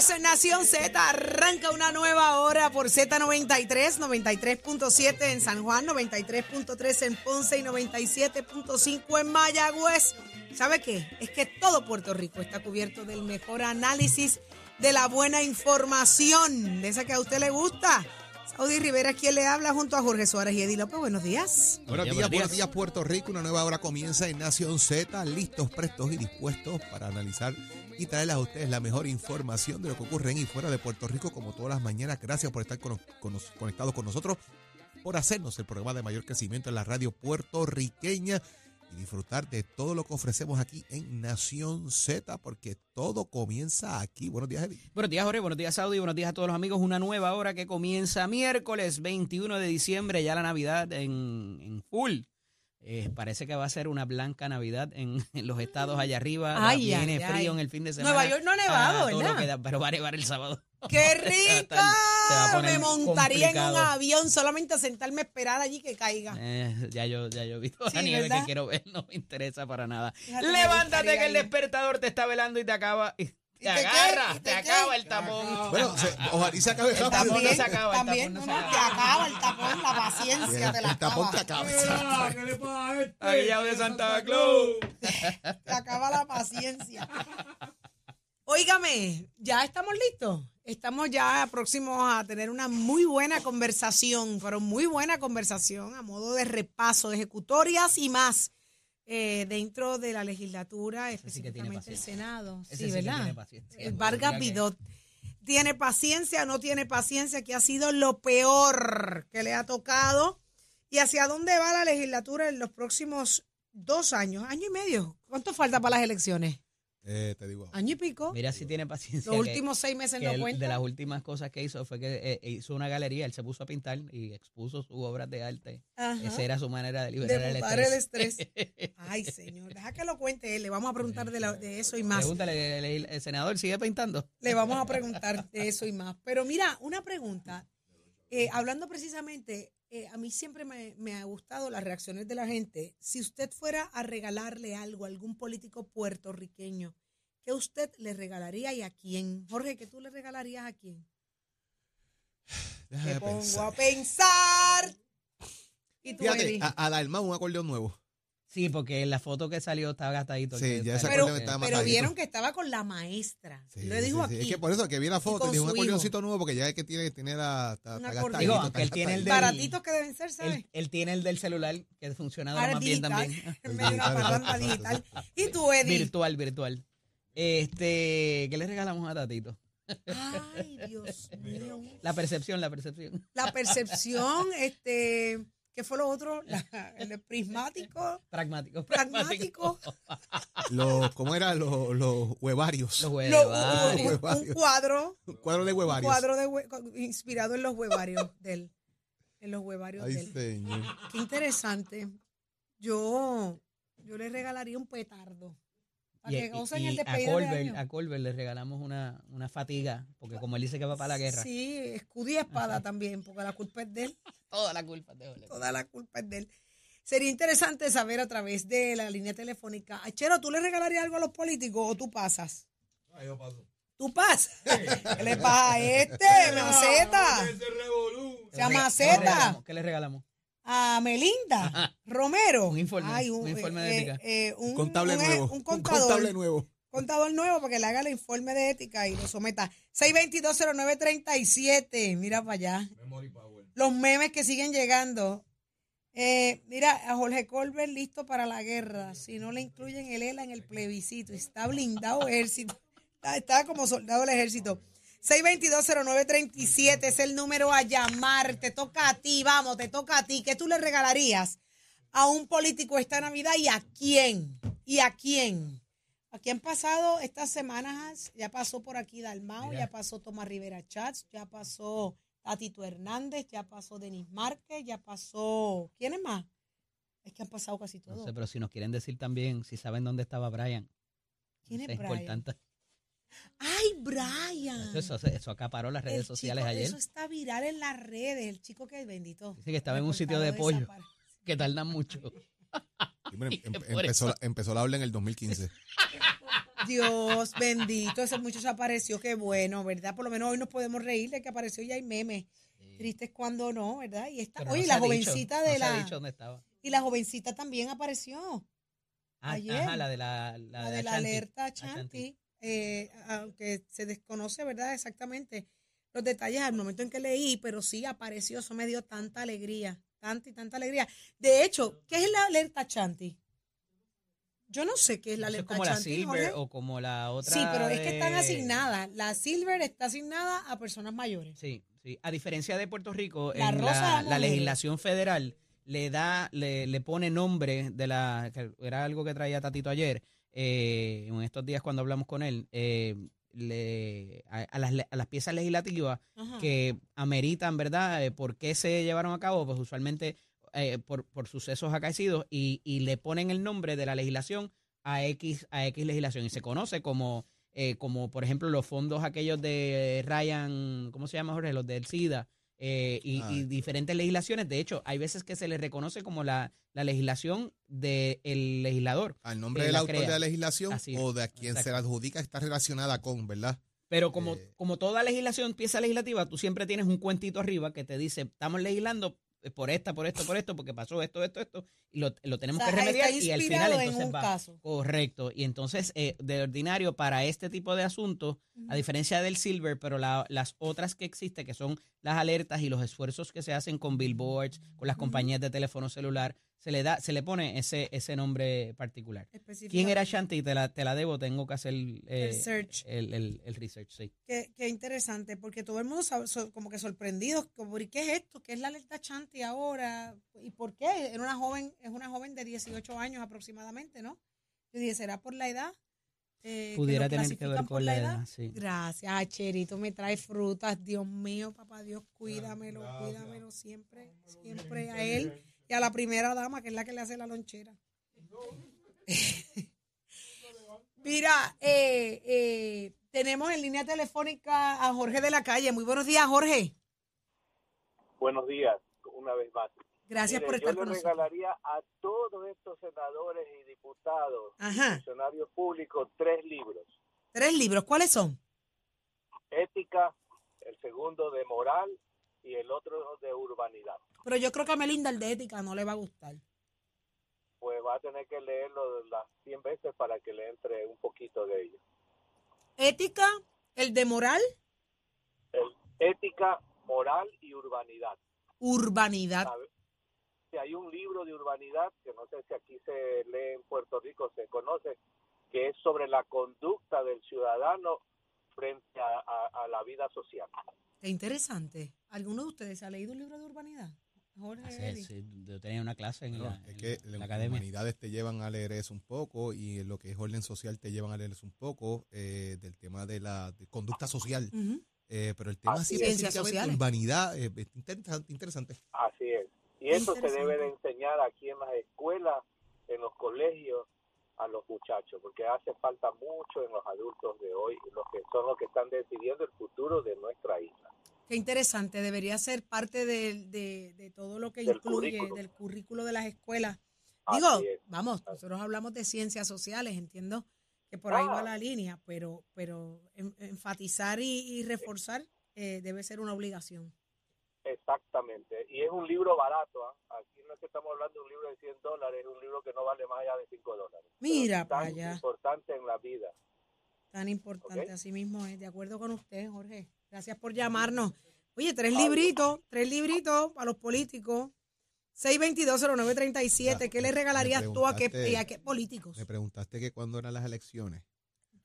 Señores, Nación Z arranca una nueva hora por Z93, 93.7 en San Juan, 93.3 en Ponce y 97.5 en Mayagüez. ¿Sabe qué? Es que todo Puerto Rico está cubierto del mejor análisis, de la buena información, de esa que a usted le gusta. Saudi Rivera, quien le habla junto a Jorge Suárez y Eddie López. Buenos días. Buenos días, buenos días Puerto Rico. Una nueva hora comienza en Nación Z, listos, prestos y dispuestos para analizar y traerles a ustedes la mejor información de lo que ocurre en y fuera de Puerto Rico, como todas las mañanas. Gracias por estar con- con conectados con nosotros, por hacernos el programa de mayor crecimiento en la radio puertorriqueña y disfrutar de todo lo que ofrecemos aquí en Nación Z, porque todo comienza aquí. Buenos días, Eddie. Buenos días, Jorge. Buenos días, Saudi. Buenos días a todos los amigos. Una nueva hora que comienza miércoles 21 de diciembre, ya la Navidad en, en full. Eh, parece que va a ser una blanca Navidad en, en los estados allá arriba. Ay, Viene ay, frío ay. en el fin de semana. Nueva York no ha nevado, Ah, todo lo ¿verdad? que da, pero va a nevar el sábado. ¡Qué poner Me montaría en un avión solamente a sentarme a esperar allí que caiga. Eh, ya yo ya yo he visto Sí, la nieve ¿verdad? que quiero ver, no me interesa para nada. Levántate que el despertador te está velando y te acaba y te, agarra, ¿Y te, acaba el tapón. Bueno, se- ojalá y se acabe El tapón no También, se acaba, el también, tapón no, no no, te acaba. acaba el tapón, la paciencia te la El tapón te acaba. acaba. ¿Qué le pasa a este? Aguillado de Santa Claus. Te acaba la paciencia. Óigame, ¿ya estamos listos? Estamos ya próximos a tener una muy buena conversación, pero muy buena conversación a modo de repaso de ejecutorias y más eh, dentro de la legislatura, sí específicamente el. Senado. Ese sí, ¿verdad? tiene paciencia. El Vargas Vidot. ¿Tiene paciencia no tiene paciencia? Que ha sido lo peor que le ha tocado. ¿Y hacia dónde va la legislatura en los próximos dos años? Año y medio. ¿Cuánto falta para las elecciones? Eh, te digo. Año y pico. Mira si tiene paciencia. Los que- últimos seis meses no él- cuentan. de las últimas cosas que hizo fue que eh, hizo una galería, él se puso a pintar y expuso sus obras de arte. Ajá. Esa era su manera de liberar de el botar el estrés. estrés. Ay, señor. Deja que lo cuente él. Le vamos a preguntar de, la- de eso y más. Pregúntale, el, el- el senador sigue pintando. Le vamos a preguntar de eso y más. Pero mira, una pregunta. Eh, hablando precisamente, eh, a mí siempre me, me ha gustado las reacciones de la gente. Si usted fuera a regalarle algo a algún político puertorriqueño, ¿qué usted le regalaría y a quién? Jorge, ¿qué tú le regalarías a quién? Déjame Te pongo pensar. a pensar. Y tú, Fíjate, a, a Dalma un acordeón nuevo. Sí, porque en la foto que salió estaba gastadito. Sí, que- ya ese Pero, acordeón estaba pero vieron que estaba con la maestra. Sí, Lo dijo sí, sí. aquí. Es que por eso que vi la foto dije un acordeoncito nuevo porque ya es que tiene, Un está acordeón. gastadito, Digo, aunque él tiene el gastadito. de- Baratitos que deben ser, ¿sabes? Él, él tiene el del celular que funciona ahora más bien también. En medio de una parranda digital. Y tú, Eddie. Virtual, virtual. Este, ¿qué le regalamos a Tatito? Ay, Dios mío. La percepción, la percepción. La percepción, este, ¿qué fue lo otro? La- el prismático, Pragmático, pragmático, Los, ¿Cómo era? Los, los huevarios. Los lo- huevarios. un, un huevarios. cuadro, Un cuadro de un huevarios. cuadro de hue- inspirado en los huevarios de él. En los huevarios Ay, de él. señor. Qué interesante. Yo, yo le regalaría un petardo. Y, que gocen y el a, despedido de Colbert, año. a Colbert le regalamos una, una fatiga, porque como él dice que va para la guerra, Sí, escudo y espada también, porque la culpa es de él. toda la culpa es de Ole. Toda la culpa es de él. Sería interesante saber a través de la línea telefónica. Achero, ¿tú le regalarías algo a los políticos o tú pasas? Ah, yo paso. ¿Tú pasas? ¿Qué le pasa a este? Maceta. Ese revolú. Se llama ¿Qué le Maceta. regalamos? ¿Qué le regalamos? A Melinda Romero. Un informe, un informe de ética. eh, un, Un contable un- nuevo. Un contador. contable nuevo. contador nuevo para que le haga el informe de ética y lo someta. 6220937. Mira para allá. Memory power. Los memes que siguen llegando. Eh, mira, a Jorge Colbert listo para la guerra. Si no le incluyen el ELA en el plebiscito. Está blindado ejército. Está, está como soldado del ejército. 6220937 es el número a llamar. Te toca a ti, vamos, te toca a ti. ¿Qué tú le regalarías a un político esta Navidad y a quién? ¿Y a quién? Aquí han pasado estas semanas, ya pasó por aquí Dalmao, ya pasó Tomás Rivera Chats, ya pasó Tatito Hernández, ya pasó Denis Márquez, ya pasó. ¿Quién es más? Es que han pasado casi No todos. sé, pero si nos quieren decir también, si saben dónde estaba Brian. ¿Quién es es Brian? importante. ¡Ay, Brian! Eso, eso, eso acaparó las redes El sociales chico- ayer. Eso está viral en las redes, el chico que es bendito. Dice que estaba en un sitio de pollo, que tardan mucho. Sí, bueno, em- Y em- empezó, la habla en el 2015. Dios bendito, ese muchacho apareció, qué bueno, ¿verdad? Por lo menos hoy nos podemos reír de que apareció ya hay meme. Triste es cuando no, ¿verdad? Y esta, oye, no la dicho, jovencita no de se ha la dicho dónde estaba. y la jovencita también apareció. Ah, ayer. Ajá, la de la, la, La de de la alerta. Chanti, eh, aunque se desconoce, ¿verdad? Exactamente los detalles al momento en que leí, pero sí apareció, eso me dio tanta alegría, tanta y tanta alegría. De hecho, ¿qué es la alerta Chanti? Yo no sé qué es la alerta como la Chanti. Silver Jorge. o como la otra. Sí, pero es que están asignadas. La Silver está asignada a personas mayores. Sí, sí. A diferencia de Puerto Rico, La en la, la legislación federal le da, le, le pone nombre de la, que era algo que traía Tatito ayer, eh, en estos días cuando hablamos con él, eh, le, a, a las, a las piezas legislativas Ajá. que ameritan, ¿verdad? Eh, ¿Por qué se llevaron a cabo? Pues usualmente eh, por, por sucesos acaecidos y, y le ponen el nombre de la legislación a X, a X legislación y se conoce como, eh, como por ejemplo, los fondos aquellos de Ryan, ¿cómo se llama, Jorge? Los del SIDA eh, y, Ah. y diferentes legislaciones. De hecho, hay veces que se le reconoce como la, la legislación del legislador. Al nombre del la autor crea. de la legislación Así o de a quien se la adjudica está relacionada con, ¿verdad? Pero como, Eh. como toda legislación, pieza legislativa, tú siempre tienes un cuentito arriba que te dice, estamos legislando eh, por esta, por esto, por esto, porque pasó esto, esto, esto, y lo, lo tenemos O sea, que remediar y al final en entonces va. caso. Correcto. Y entonces, eh, de ordinario, para este tipo de asuntos, a diferencia del Silver, pero la- las otras que existen, que son las alertas y los esfuerzos que se hacen con billboards, con las compañías de teléfono celular, se le da, se le pone ese, ese nombre particular. ¿Quién era Shanti? Te la, te la debo, tengo que hacer eh, El search. El, el- el research, sí. Qué, qué interesante, porque todo el mundo sab- so- como que sorprendido, como, ¿y qué es esto? ¿Qué es la alerta Chanti ahora? ¿Y por qué? Era una joven, es una joven de 18 años aproximadamente, ¿no? Yo dije, ¿será por la edad? Eh, Pudiera tener que ver por con la edad, sí. Gracias, Ay, Cherito, me trae frutas, Dios mío, papá Dios, cuídamelo, cuídamelo siempre, siempre a él y a la primera dama, que es la que le hace la lonchera. Mira, eh, eh, tenemos en línea telefónica a Jorge de la Calle. Muy buenos días, Jorge. Buenos días, una vez más. Gracias Mire, por estar yo con le nosotros. regalaría a todos estos senadores y diputados, Ajá. funcionarios públicos, tres libros. Tres libros, ¿cuáles son? Ética, el segundo de moral y el otro de urbanidad. Pero yo creo que a Melinda el de ética no le va a gustar. Pues va a tener que leerlo las 100 veces para que le entre un poquito de ello. Ética, el de moral, El, ética, moral y urbanidad. urbanidad. ¿sabe? Si hay un libro de urbanidad, que no sé si aquí se lee en Puerto Rico, se conoce, que es sobre la conducta del ciudadano frente a, a- a la vida social. Qué interesante. ¿Alguno de ustedes ha leído un libro de urbanidad? Jorge, es, sí, yo tenía una clase en, No, la, es en que la academia. humanidades te llevan a leer eso un poco y lo que es orden social te llevan a leer eso un poco eh, del tema de la de conducta social. Eh, pero el tema Así es. Urbanidad, eh, es interesante. interesante. Así es. Y eso se debe de enseñar aquí en las escuelas, en los colegios, a los muchachos, porque hace falta mucho en los adultos de hoy, los que son los que están decidiendo el futuro de nuestra isla. Qué interesante. Debería ser parte de, de- de todo lo que Del incluye currículo. del currículo de las escuelas. Así Digo, es. vamos, nosotros hablamos de ciencias sociales, entiendo que por ahí va Ah. la línea, pero, pero en- enfatizar y, y reforzar eh, debe ser una obligación. Exactamente. Y es un libro barato. ¿ah? Aquí no es que estamos hablando de un libro de 100 dólares, es un libro que no vale más allá de 5 dólares. Mira es para tan allá. importante en la vida. Tan importante, así mismo es. De acuerdo con usted, Jorge. Gracias por llamarnos. Oye, tres libritos, tres libritos para los políticos. 6220937. Ya, ¿Qué le regalarías tú a qué, a qué políticos? Me preguntaste que cuándo eran las elecciones.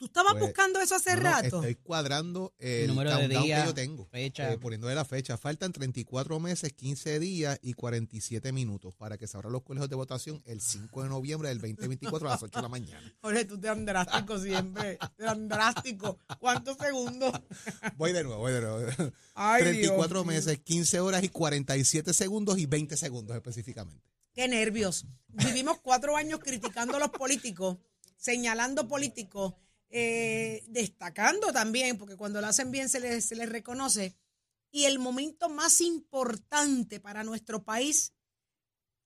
¿Tú estabas pues, buscando eso hace No, no, rato? estoy cuadrando el número de countdown días, que yo tengo. fecha. eh, poniéndole la fecha. Faltan 34 meses, 15 días y 47 minutos para que se abran los colegios de votación el 5 de noviembre del 2024 a las 8 de la mañana. Jorge, tú te dan drástico siempre. Te dan drástico. ¿Cuántos segundos? Voy de nuevo, voy de nuevo. Ay, 34 Dios mío. meses, 15 horas y 47 segundos y 20 segundos específicamente. Qué nervios. Vivimos cuatro años criticando a los políticos, señalando políticos, eh, destacando también, porque cuando lo hacen bien se les, se les reconoce. Y el momento más importante para nuestro país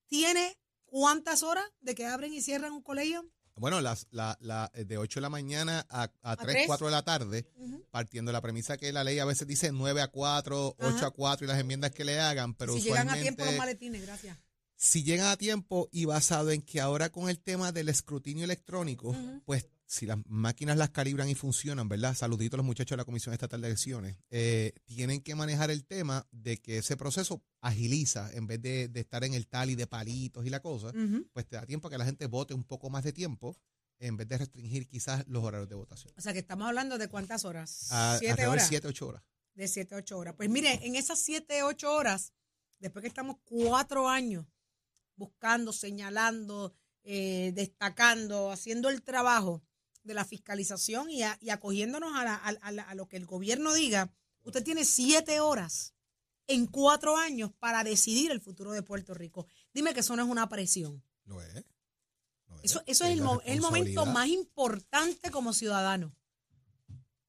tiene cuántas horas de que abren y cierran un colegio? Bueno, las, la, la, de 8 de la mañana a, a 3, tres? 4 de la tarde, partiendo de la premisa que la ley a veces dice 9 a 4, 8 Ajá. a 4 y las enmiendas que le hagan, pero si llegan a tiempo los maletines, gracias. si llegan a tiempo y basado en que ahora con el tema del escrutinio electrónico, pues si las máquinas las calibran y funcionan, ¿verdad? Saludito a los muchachos de la Comisión Estatal de Elecciones. eh, tienen que manejar el tema de que ese proceso agiliza en vez de, de estar en el tal y de palitos y la cosa, pues te da tiempo a que la gente vote un poco más de tiempo en vez de restringir quizás los horarios de votación. O sea que estamos hablando de cuántas horas. A, Siete de horas. 7, 8 horas. De 7 a 8 horas. Pues mire, en esas 7, 8 horas, después que estamos cuatro años buscando, señalando, eh, destacando, haciendo el trabajo de la fiscalización y, a- y acogiéndonos a, la- a- a la- a lo que el gobierno diga, usted tiene siete horas en cuatro años para decidir el futuro de Puerto Rico. Dime que eso no es una presión. Lo es. Eso, eso es el, el momento más importante como ciudadano.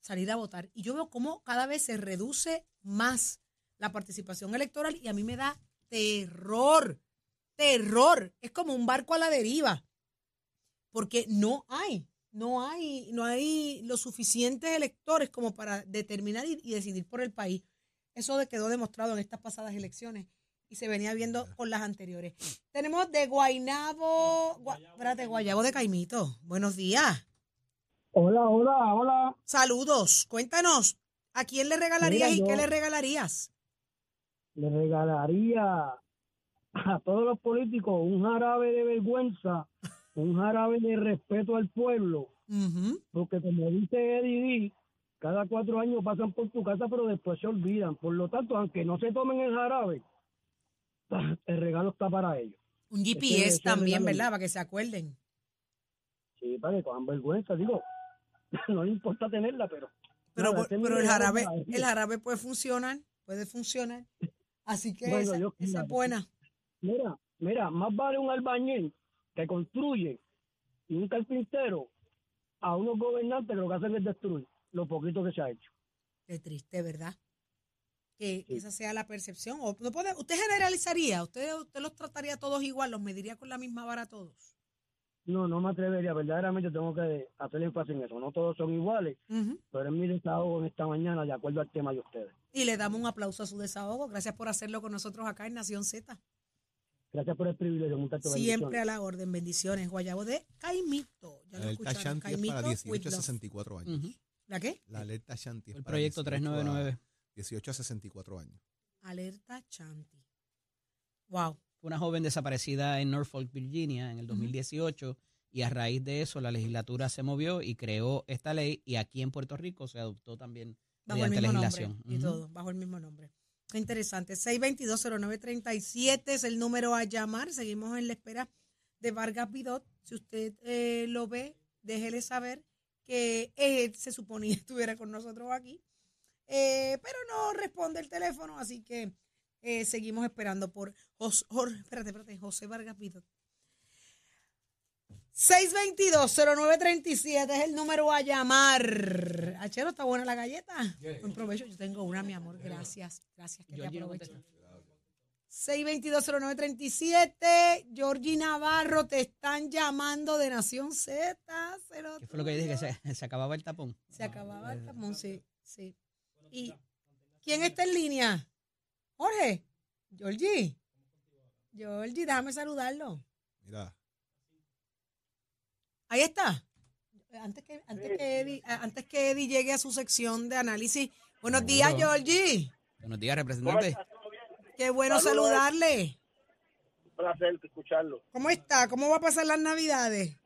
Salir a votar. Y yo veo cómo cada vez se reduce más la participación electoral y a mí me da terror. Terror. Es como un barco a la deriva. Porque no hay, no hay, no hay los suficientes electores como para determinar y, y decidir por el país. Eso quedó demostrado en estas pasadas elecciones y se venía viendo con las anteriores. Tenemos de Guainabo, Gua- espérate, Guayabo de Caimito. Buenos días. Hola, hola, hola. Saludos. Cuéntanos, ¿a quién le regalarías Mira, y yo- qué le regalarías? Le regalaría a todos los políticos un jarabe de vergüenza, un jarabe de respeto al pueblo, porque como dice Eddie, cada cuatro años pasan por tu casa, pero después se olvidan. Por lo tanto, aunque no se tomen el jarabe, el regalo está para ellos. Un GPS también, ¿verdad? Para que se acuerden. Sí, para que cojan vergüenza, digo, no le importa tenerla, pero... Pero, nada, el jarabe, el jarabe puede funcionar, puede funcionar. Así que Bueno, esa, yo- esa es buena. Mira, mira, más vale un albañil que construye y un carpintero a unos gobernantes que lo que hacen es destruir lo poquito que se ha hecho. Qué triste, ¿verdad? Que, Sí. esa sea la percepción. O no puede, ¿Usted generalizaría? ¿Usted, ¿Usted los trataría todos igual? ¿Los mediría con la misma vara a todos? No, no me atrevería, verdaderamente tengo que hacer énfasis en eso. No todos son iguales, pero es mi desahogo en esta mañana de acuerdo al tema de ustedes. Y le damos un aplauso a su desahogo. Gracias por hacerlo con nosotros acá en Nación Z. Gracias por el privilegio, muchachos. Siempre a la orden. Bendiciones. Guayabo de Caimito. Ya La lo alerta escucharon. Shanti es Caimito para with 18 a love. 64 años. Ujú. ¿La qué? La alerta Shanti es El para proyecto 18 a- 399. 18 a 64 años. Alerta Chanti. Wow. Fue una joven desaparecida en Norfolk, Virginia, en el 2018, y a raíz de eso la legislatura se movió y creó esta ley, y aquí en Puerto Rico se adoptó también Bajo el mediante mismo legislación. nombre. Y Ujú. todo, bajo el mismo nombre. Interesante. 6220937 es el número a llamar. Seguimos en la espera de Vargas Vidot. Si usted eh, lo ve, déjele saber que eh, se suponía estuviera con nosotros aquí. Eh, pero no responde el teléfono, así que seguimos esperando por Jos- Jor- espérate, espérate, José Vargas Vidot. 622-0937 es el número a llamar. Achero, ¿está buena la galleta? Buen provecho. Yo tengo una, mi amor. Gracias. Gracias. Que te no contesta. 622-0937. Georgie Navarro, te están llamando de Nación Z. Cero ¿Qué fue lo que yo dije? Que se, se acababa el tapón. Se acababa el tapón, sí, sí. ¿Y quién está en línea? Jorge. Georgie. Georgie, déjame saludarlo. Mira, Ahí está. Antes que, antes que, Eddie, antes que Eddie llegue a su sección de análisis. Buenos días, Seguro. Georgie. Buenos días, representante. Qué bueno Saludos. saludarle. Un placer escucharlo. ¿Cómo está? ¿Cómo va a pasar las navidades?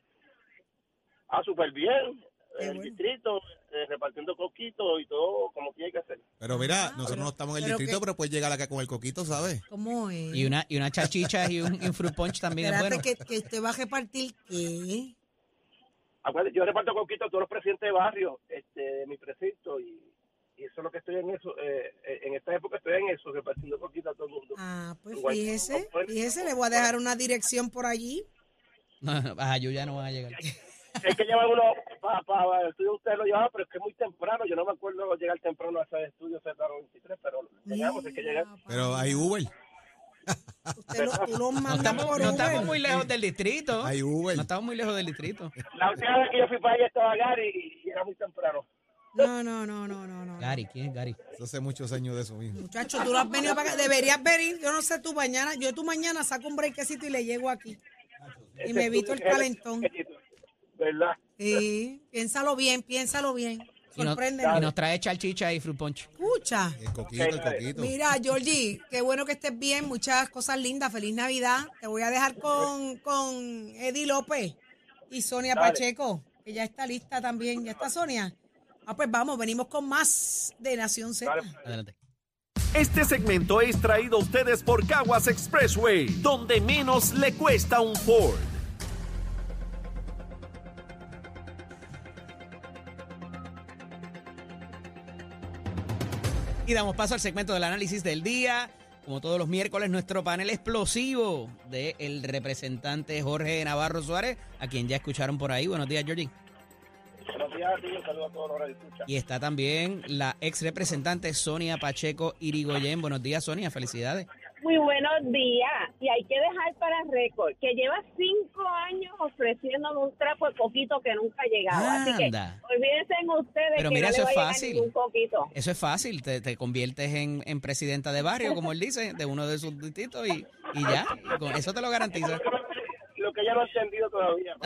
Ah, súper bien. Qué el bueno. distrito, eh, repartiendo coquitos y todo como tiene que hacer. pero mira, Ah, nosotros pero- no estamos en el pero distrito, que- pero puedes llegar acá con el coquito, ¿sabes? ¿Cómo es? Y una, y una chachicha y un, y un fruit punch también es Espérate bueno. que, que usted va a repartir qué. Yo reparto coquitos a todos los presidentes de barrio este, de mi precinto y, y eso es lo que estoy en eso. eh, en esta época estoy en eso, repartiendo coquitos a todo el mundo. Ah, pues Igual. fíjese, fíjese, le voy a dejar una dirección por allí. No, no, a ya no van a llegar. Es que llevan uno para el estudio, ustedes lo llevaban, pero es que es muy temprano. Yo no me acuerdo llegar temprano a ese estudio Z93, pero llegamos, es que llegar. Pero para hay. Uber. Usted lo, tú los No estamos, por no Uber. estamos muy lejos del distrito. Hay Uber. No estamos muy lejos del distrito. La última vez que yo fui para allá estaba Gary y era muy temprano. No, no, no, no, no, no. Gary, ¿quién es Gary? Eso hace muchos años de eso mismo. Muchacho, tú lo has venido para acá. Deberías venir. Yo no sé tú mañana. Yo tú mañana saco un breakcito y le llego aquí. Y me evito el calentón. ¿Verdad? Sí, piénsalo bien, piénsalo bien. Y nos, y nos trae chalchicha y fruit punch. Escucha. El coquito, el coquito. Mira, Georgie, qué bueno que estés bien. Muchas cosas lindas. Feliz Navidad. Te voy a dejar con, con Eddie López y Sonia Dale. Pacheco, que ya está lista también. ¿Ya está Sonia? Ah, pues vamos, venimos con más de Nación Z. Dale. Adelante. Este segmento es traído a ustedes por Caguas Expressway, donde menos le cuesta un Ford. Y damos paso al segmento del análisis del día. Como todos los miércoles, nuestro panel explosivo del representante Jorge Navarro Suárez, a quien ya escucharon por ahí. Buenos días, Georgie. Buenos días a ti, un saludo a todos los que escuchan. Y está también la ex representante Sonia Pacheco Irigoyen. Buenos días, Sonia. Felicidades. Muy buenos días. Y hay que dejar para récord que lleva cinco años ofreciéndome un trapo de coquito que nunca ha llegado. Así que Anda. olvídense ustedes Pero que mira, no eso le es va a llegar fácil. ningún coquito. Eso es fácil. Te, te conviertes en, en presidenta de barrio, como él dice, de uno de sus distritos y, y ya. Con eso te lo garantiza. Lo ya no he entendido todavía.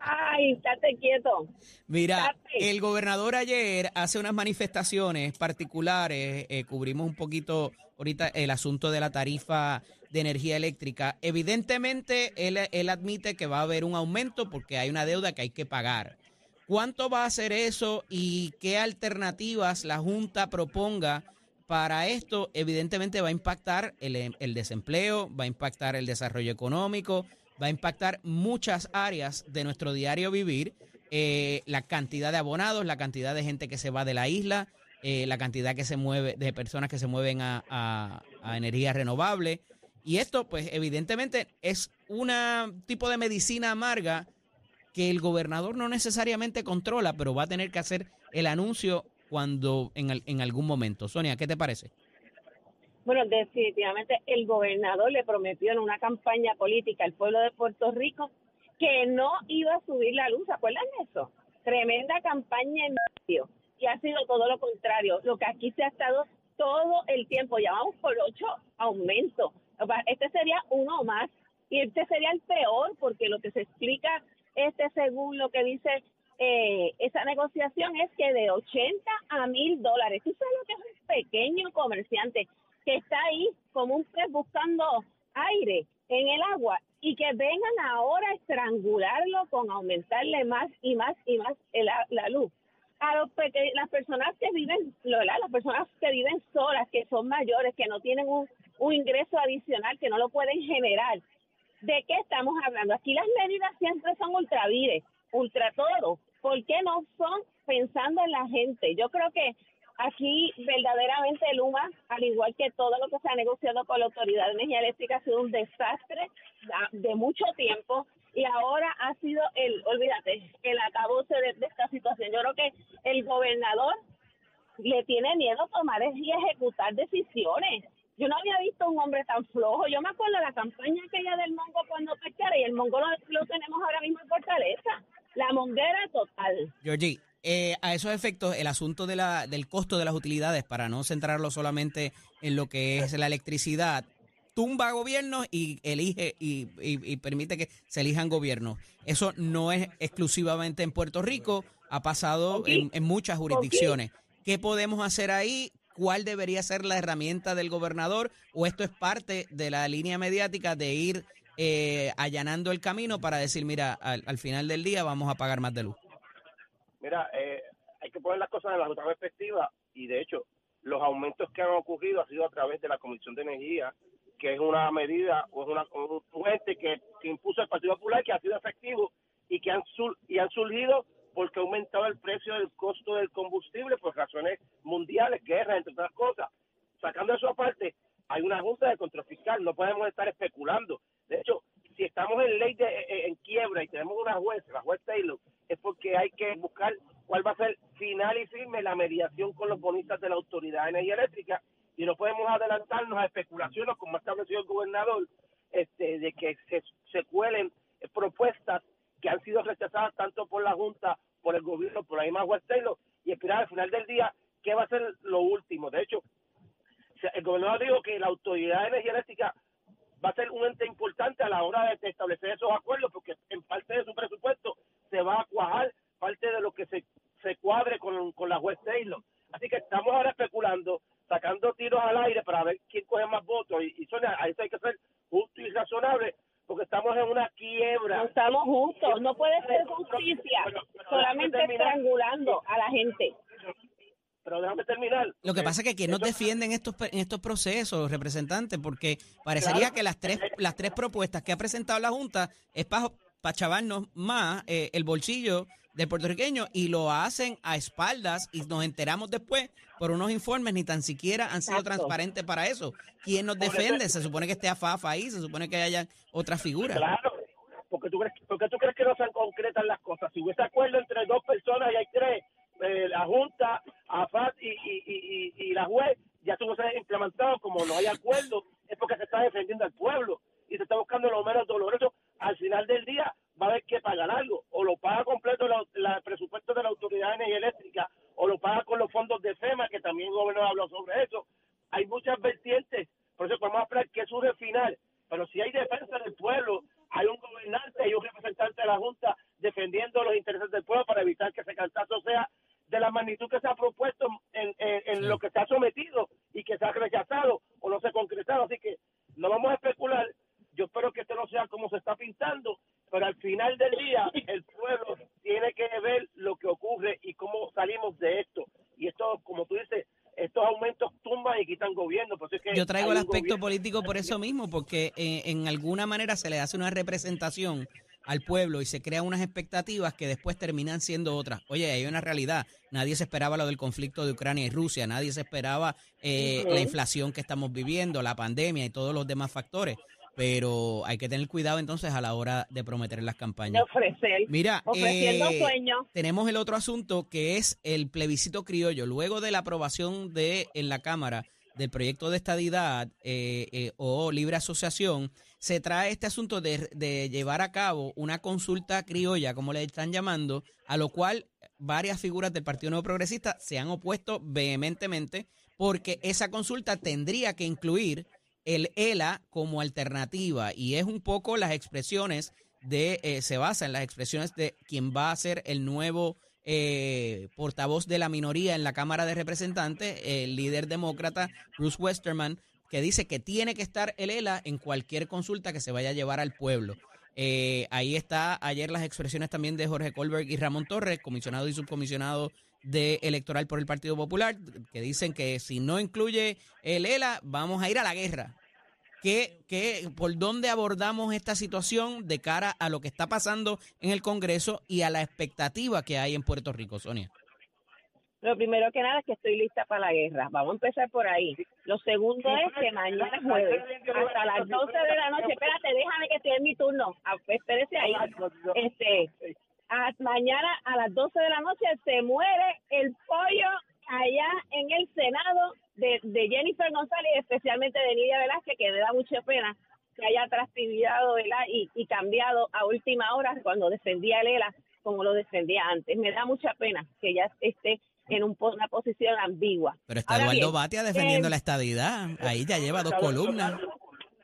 Ay, estate quieto. Mira, el gobernador ayer hace unas manifestaciones particulares, eh, cubrimos un poquito ahorita el asunto de la tarifa de energía eléctrica. Evidentemente, él, él admite que va a haber un aumento porque hay una deuda que hay que pagar. ¿Cuánto va a ser eso y qué alternativas la Junta proponga para esto? Evidentemente va a impactar el, el desempleo, va a impactar el desarrollo económico, va a impactar muchas áreas de nuestro diario vivir, eh, la cantidad de abonados, la cantidad de gente que se va de la isla, eh, la cantidad que se mueve, de personas que se mueven a, a, a energía renovable. Y esto, pues, evidentemente es un tipo de medicina amarga que el gobernador no necesariamente controla, pero va a tener que hacer el anuncio cuando en, en algún momento. Sonia, ¿qué te parece? Bueno, definitivamente el gobernador le prometió en una campaña política al pueblo de Puerto Rico que no iba a subir la luz. ¿Acuerdan de eso? Tremenda campaña en medio. Y ha sido todo lo contrario. Lo que aquí se ha estado todo el tiempo. Ya vamos por ocho aumentos. Este sería uno más. Y este sería el peor porque lo que se explica este según lo que dice eh, esa negociación es que de 80 a 1000 dólares. ¿Tú sabes lo que es un pequeño comerciante que está ahí como un pez buscando aire en el agua y que vengan ahora a estrangularlo con aumentarle más y más y más el la luz? A los peque- las personas que viven, las personas que viven solas, que son mayores, que no tienen un, un ingreso adicional, que no lo pueden generar. ¿De qué estamos hablando? Aquí las medidas siempre son ultravires, ultra todo. ¿Por qué no son pensando en la gente? Yo creo que aquí verdaderamente el UMA, al igual que todo lo que se ha negociado con la Autoridad de Energía Eléctrica, ha sido un desastre de mucho tiempo y ahora ha sido el, olvídate, el acabose de, esta situación. Yo creo que el gobernador le tiene miedo a tomar y ejecutar decisiones. Yo no había visto un hombre tan flojo. Yo me acuerdo de la campaña aquella del Mongo cuando pescara y el Mongo lo tenemos ahora mismo en Fortaleza. La monguera total. Georgie, eh, a esos efectos, el asunto de la, del costo de las utilidades, para no centrarlo solamente en lo que es la electricidad, tumba gobiernos y elige y, y- y permite que se elijan gobiernos. Eso no es exclusivamente en Puerto Rico, ha pasado en, en muchas jurisdicciones. ¿Qué podemos hacer ahí? ¿Cuál debería ser la herramienta del gobernador? ¿O esto es parte de la línea mediática de ir eh, allanando el camino para decir, mira, al, al final del día vamos a pagar más de luz? Mira, eh, hay que poner las cosas en la otra perspectiva y de hecho los aumentos que han ocurrido ha sido a través de la Comisión de Energía, que es una medida o es una un ente que, que impuso el Partido Popular que ha sido efectivo y que han sur- y han surgido porque ha aumentado el precio del costo del combustible por razones mundiales, guerras, entre otras cosas. Sacando eso aparte, hay una junta de control fiscal, no podemos estar especulando. De hecho, si estamos en ley de, eh, en quiebra y tenemos una juez, la juez Taylor, es porque hay que buscar cuál va a ser final y firme la mediación con los bonistas de la Autoridad de Energía Eléctrica y no podemos adelantarnos a especulaciones como ha establecido el gobernador este, de que se, se cuelen propuestas que han sido rechazadas tanto por la Junta, por el gobierno, por la misma West Taylor, y esperar al final del día qué va a ser lo último. De hecho, el gobernador dijo que la Autoridad de Energía Eléctrica va a ser un ente importante a la hora de establecer esos acuerdos, porque en parte de su presupuesto se va a cuajar parte de lo que se, se cuadre con, con la West Taylor. Así que estamos ahora especulando, sacando tiros al aire para ver quién coge más votos. Y, y Sonia, a eso hay que ser justo y razonable, porque estamos en una quiebra. No estamos justos, no puede ser justicia, Pero- pero solamente estrangulando a la gente. Pero déjame terminar. Lo que pasa es que quien nos Eso- defiende en estos, en estos procesos, representantes, porque parecería Claro. que las tres, las tres propuestas que ha presentado la Junta es para chavarnos más eh, el bolsillo del puertorriqueño y lo hacen a espaldas y nos enteramos después por unos informes ni tan siquiera han sido Exacto. transparentes para eso. ¿Quién nos defiende? Se supone que esté AFAFA ahí, se supone que haya otra figura. Claro, porque tú crees, porque tú crees que no sean concretas las cosas. Si hubiese acuerdo entre dos personas y hay tres, eh, la Junta, AFAT y, y, y, y- la juez, ya se hubiese implementado. Como no hay acuerdo, es porque se está defendiendo al pueblo y se está buscando lo menos doloroso. Al final del día va a haber que pagar algo, o lo paga completo el presupuesto de la Autoridad de Energía Eléctrica, o lo paga con los fondos de FEMA, que también el gobernador habló sobre eso. Hay muchas vertientes, por eso podemos hablar que surge final, pero si hay defensa del pueblo, hay un gobernante y un representante de la Junta defendiendo los intereses del pueblo para evitar que ese cantazo sea de la magnitud que se ha propuesto en, en- en Sí. lo que se ha sometido y que se ha rechazado o no se ha concretado. Así que no vamos a especular. Yo espero que esto no sea como se está pintando, pero al final del día el pueblo tiene que ver lo que ocurre y cómo salimos de esto. Y esto, como tú dices, estos aumentos tumban y quitan gobierno. Por eso es que Yo traigo el aspecto político por eso mismo, porque eh, en alguna manera se le hace una representación al pueblo y se crean unas expectativas que después terminan siendo otras. Oye, hay una realidad. Nadie se esperaba lo del conflicto de Ucrania y Rusia, nadie se esperaba eh, la inflación que estamos viviendo, la pandemia y todos los demás factores. Pero hay que tener cuidado entonces a la hora de prometer las De campañas. ofrecer, Mira, ofreciendo eh, sueños. tenemos el otro asunto que es el plebiscito criollo. Luego de la aprobación de en la Cámara del proyecto de estadidad eh, eh, o libre asociación, se trae este asunto de, llevar a cabo una consulta criolla, como le están llamando, a lo cual varias figuras del Partido Nuevo Progresista se han opuesto vehementemente porque esa consulta tendría que incluir el ELA como alternativa. Y es un poco las expresiones de, eh, se basa en las expresiones de quien va a ser el nuevo eh, portavoz de la minoría en la Cámara de Representantes, el líder demócrata Bruce Westerman, que dice que tiene que estar el ELA en cualquier consulta que se vaya a llevar al pueblo. Eh, ahí está ayer las expresiones también de Jorge Colberg y Ramón Torres, comisionado y subcomisionado de electoral por el Partido Popular, que dicen que si no incluye el ELA, vamos a ir a la guerra. ¿Qué, qué, ¿Por dónde abordamos esta situación de cara a lo que está pasando en el Congreso y a la expectativa que hay en Puerto Rico, Sonia? Lo primero que nada es que estoy lista para la guerra. Vamos a empezar por ahí. Lo segundo es que mañana es jueves, hasta las 12 de la noche. Espérate, déjame que estoy en mi turno. Ah, Espérese ahí. Este, a- mañana a las 12 de la noche se muere el pollo allá en el Senado de, de Jennifer González, especialmente de Nidia Velázquez, que me da mucha pena que haya trastigado ¿verdad? y, y cambiado a última hora cuando defendía a Lela como lo defendía antes. Me da mucha pena que ella esté en un po- una posición ambigua. Pero está Ahora Eduardo bien, Batia defendiendo eh, la estadidad. Ahí ya lleva dos columnas.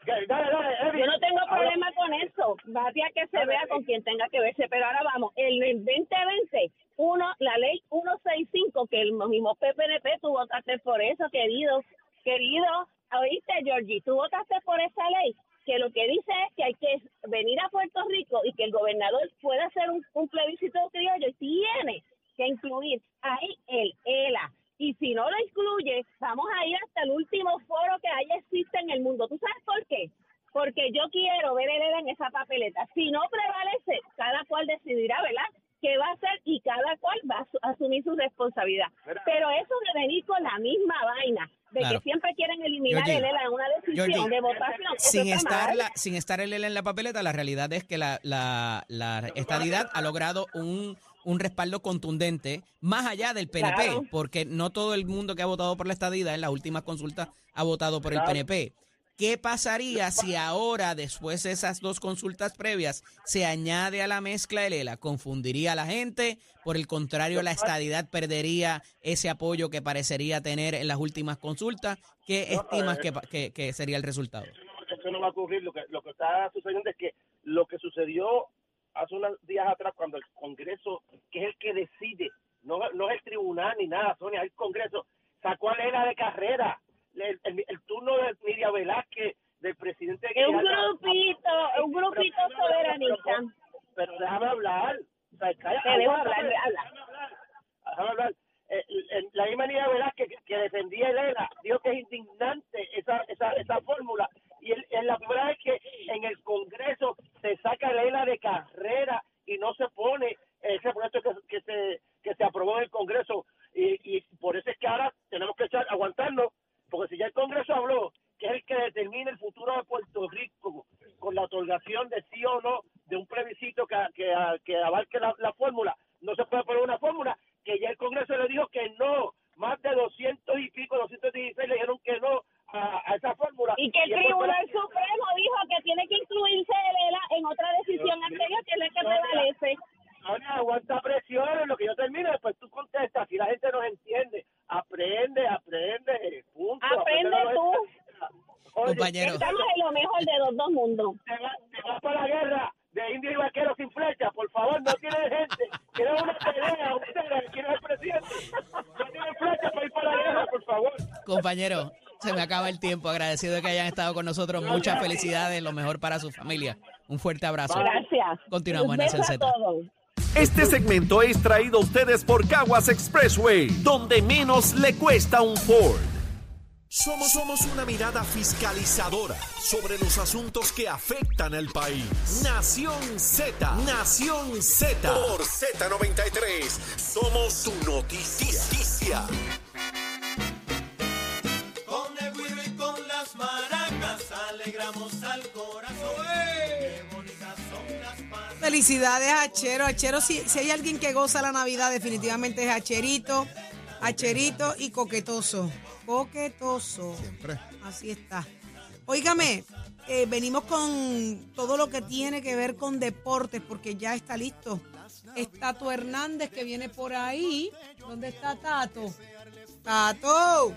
Dale, dale, Eddie. Yo no tengo problema con eso. Batia que se vea con quien tenga que verse. Pero ahora vamos, el 2020, uno, la ley 165, que el mismo PPNP, tú votaste por eso, querido. Querido, oíste, Georgie, tú votaste por esa ley que lo que dice es que hay que venir a Puerto Rico y que el gobernador puede hacer un, un plebiscito criollo y tiene que incluir ahí el ELA. Y si no lo incluye, vamos a ir hasta el último foro que haya existe en el mundo. ¿Tú sabes por qué? Porque yo quiero ver el ELA en esa papeleta. Si no prevalece, cada cual decidirá, ¿verdad? qué va a hacer y cada cual va a su- asumir su responsabilidad. Pero eso de venir con la misma vaina, de Claro. que siempre quieren eliminar Georgie, el ELA en una decisión Georgie, de votación, Sin estar, la, sin estar el ELA en la papeleta, la realidad es que la, la, la estadidad ha logrado un, un respaldo contundente, más allá del PNP, Claro. porque no todo el mundo que ha votado por la estadidad en las últimas consultas ha votado por el. PNP. ¿Qué pasaría si ahora, después de esas dos consultas previas, se añade a la mezcla el ELA? ¿Confundiría a la gente? Por el contrario, la estadidad perdería ese apoyo que parecería tener en las últimas consultas. ¿Qué estimas eh, que, pa- que- que sería el resultado? eso no, eso no va a ocurrir. Lo que, lo que está sucediendo es que lo que sucedió hace unos días atrás cuando el Congreso, que es el que decide, no, no es el tribunal ni nada, Sonia, es el Congreso, sacó a Lela de carrera. El, el- el turno de Miriam Velázquez, del presidente... Es un grupito, un grupito soberanista. Pero, déjame hablar. O sea, calla- Te dejo aguántame, hablar, habla. Déjame hablar. Eh, la misma Miriam Velázquez que, que defendía a Elena dijo que es indignante esa, esa, esa fórmula. Y el- es la primera vez que en el Congreso se saca a Elena de carrera y no se pone ese proyecto que, que se que se aprobó en el Congreso. Y, y por eso es que ahora tenemos que echar, aguantarnos, porque si ya el Congreso habló, que es el que determina el futuro de Puerto Rico con la otorgación de sí o no de un plebiscito que, que, que abarque la, la fórmula, no se puede poner una fórmula que ya el Congreso le dijo que no, más de 200 y pico, 216 le dijeron que no a, a esa fórmula. Y que el eso fue Tribunal la- Supremo dijo que tiene que incluirse el ELA en otra decisión Pero, anterior, que es la que Sonia, prevalece. Ahora aguanta presión en lo que yo termine, después tú contestas, si la gente nos entiende, aprende, aprende, punto. Aprende a los tú. estudiantes. Oye, Compañero. Estamos en lo mejor de los dos mundos. te vas te vas para la guerra de indio y vaquero sin flecha, por favor, no tienes gente, quieres una pelea, ustedes, quién es el presidente, no tienen flecha para ir para la guerra, por favor. Compañero, se me acaba el tiempo. Agradecido de que hayan estado con nosotros. Muchas felicidades, lo mejor para su familia. Un fuerte abrazo. Gracias. Continuamos en a Z. Este segmento es traído a ustedes por Caguas Expressway, donde menos le cuesta un Ford. Somos, somos una mirada fiscalizadora sobre los asuntos que afectan al país. Nación Z, Nación Z. Por Z93, somos su noticia. Alegramos al corazón. Qué bonitas son las palabras. Felicidades, Achero. Achero, si, si hay alguien que goza la Navidad, definitivamente es Acherito. Acherito y coquetoso. Coquetoso. Siempre. Así está. Óigame, eh, venimos con todo lo que tiene que ver con deportes, porque ya está listo. Está Tato Hernández que viene por ahí. ¿Dónde está Tato? Tato,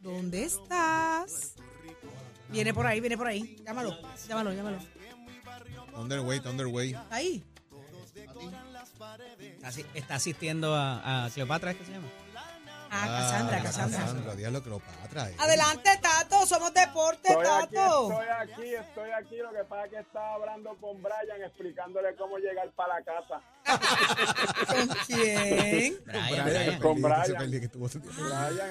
¿dónde estás? Viene por ahí, viene por ahí. Llámalo, llámalo, llámalo. Underway, Underway. ¿Está ahí? Está, asi- está asistiendo a, a Cleopatra, ¿es que se llama? Ah, Cassandra, Cassandra. Cassandra, diablo que lo patra. eh. Adelante, Tato, somos deporte, Estoy aquí, Tato. estoy aquí, estoy aquí. Lo que pasa es que estaba hablando con Brian explicándole cómo llegar para la casa. ¿Con quién? Brian, Brian, Brian. Con Brian.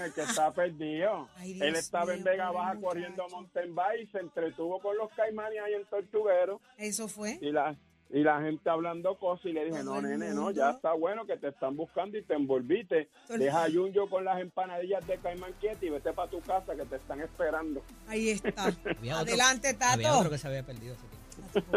el que está perdido. Ay, Dios Él estaba en Vega Baja corriendo mountain bike y se entretuvo con los caimanes ahí en Tortuguero. Eso fue. Y la, y la gente hablando cosas y le dije, no, nene, no, ya está bueno que te están buscando y te envolviste. Deja a Junjo con las empanadillas de caimán quieta y vete para tu casa que te están esperando. Ahí está. Había otro- Adelante, Había Tato. otro que se había perdido ese tiempo.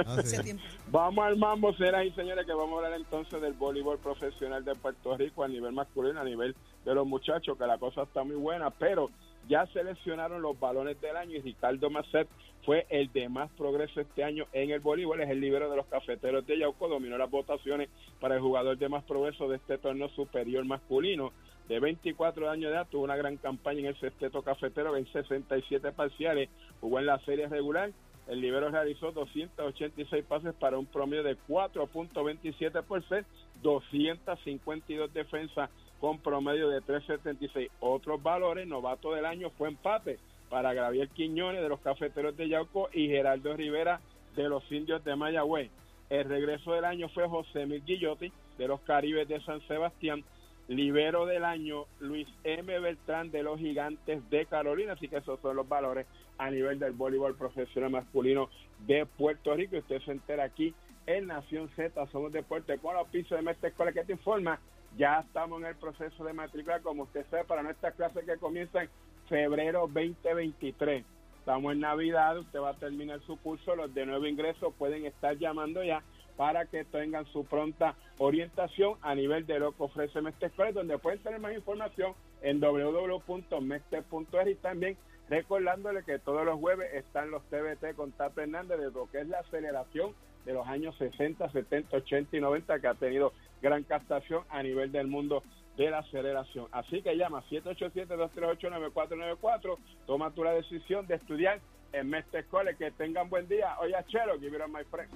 Ah, sí. Tiempo. Vamos al mambo, señoras y señores, que vamos a hablar entonces del voleibol profesional de Puerto Rico a nivel masculino, a nivel de los muchachos, que la cosa está muy buena, pero ya seleccionaron los balones del año y Ricardo Macet fue el de más progreso este año en el voleibol, es el libero de los cafeteros de Yauco, dominó las votaciones para el jugador de más progreso de este torneo superior masculino. De 24 años de edad, tuvo una gran campaña en el sexteto cafetero en 67 parciales, jugó en la serie regular. El libero realizó 286 pases para un promedio de 4.27 por set, 252 defensas con promedio de 3.76. Otros valores, novato del año fue empate para Gabriel Quiñones de los Cafeteros de Yauco y Geraldo Rivera de los Indios de Mayagüez. El regreso del año fue José Mil Guillotti de los Caribes de San Sebastián. Libero del año Luis M. Beltrán de los Gigantes de Carolina. Así que esos son los valores a nivel del voleibol profesional masculino de Puerto Rico. Usted se entera aquí en Nación Z. Somos Deporte con los pisos de Mestre Escuela que te informa. Ya estamos en el proceso de matrícula, como usted sabe, para nuestras clases que comienzan febrero 2023. Estamos en Navidad, usted va a terminar su curso, los de nuevo ingreso pueden estar llamando ya para que tengan su pronta orientación a nivel de lo que ofrece Mestre Escolar, donde pueden tener más información en www.mestre.es y también recordándole que todos los jueves están los TBT con Tato Hernández de lo que es la aceleración de los años 60, 70, 80 y 90 que ha tenido gran captación a nivel del mundo de la aceleración. Así que llama 787-238-9494, toma tu la decisión de estudiar en Mestre College. Que tengan buen día. Oye, Chelo, give it my friend.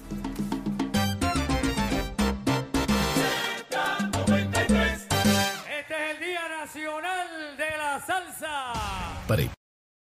Este es el Día Nacional de la Salsa.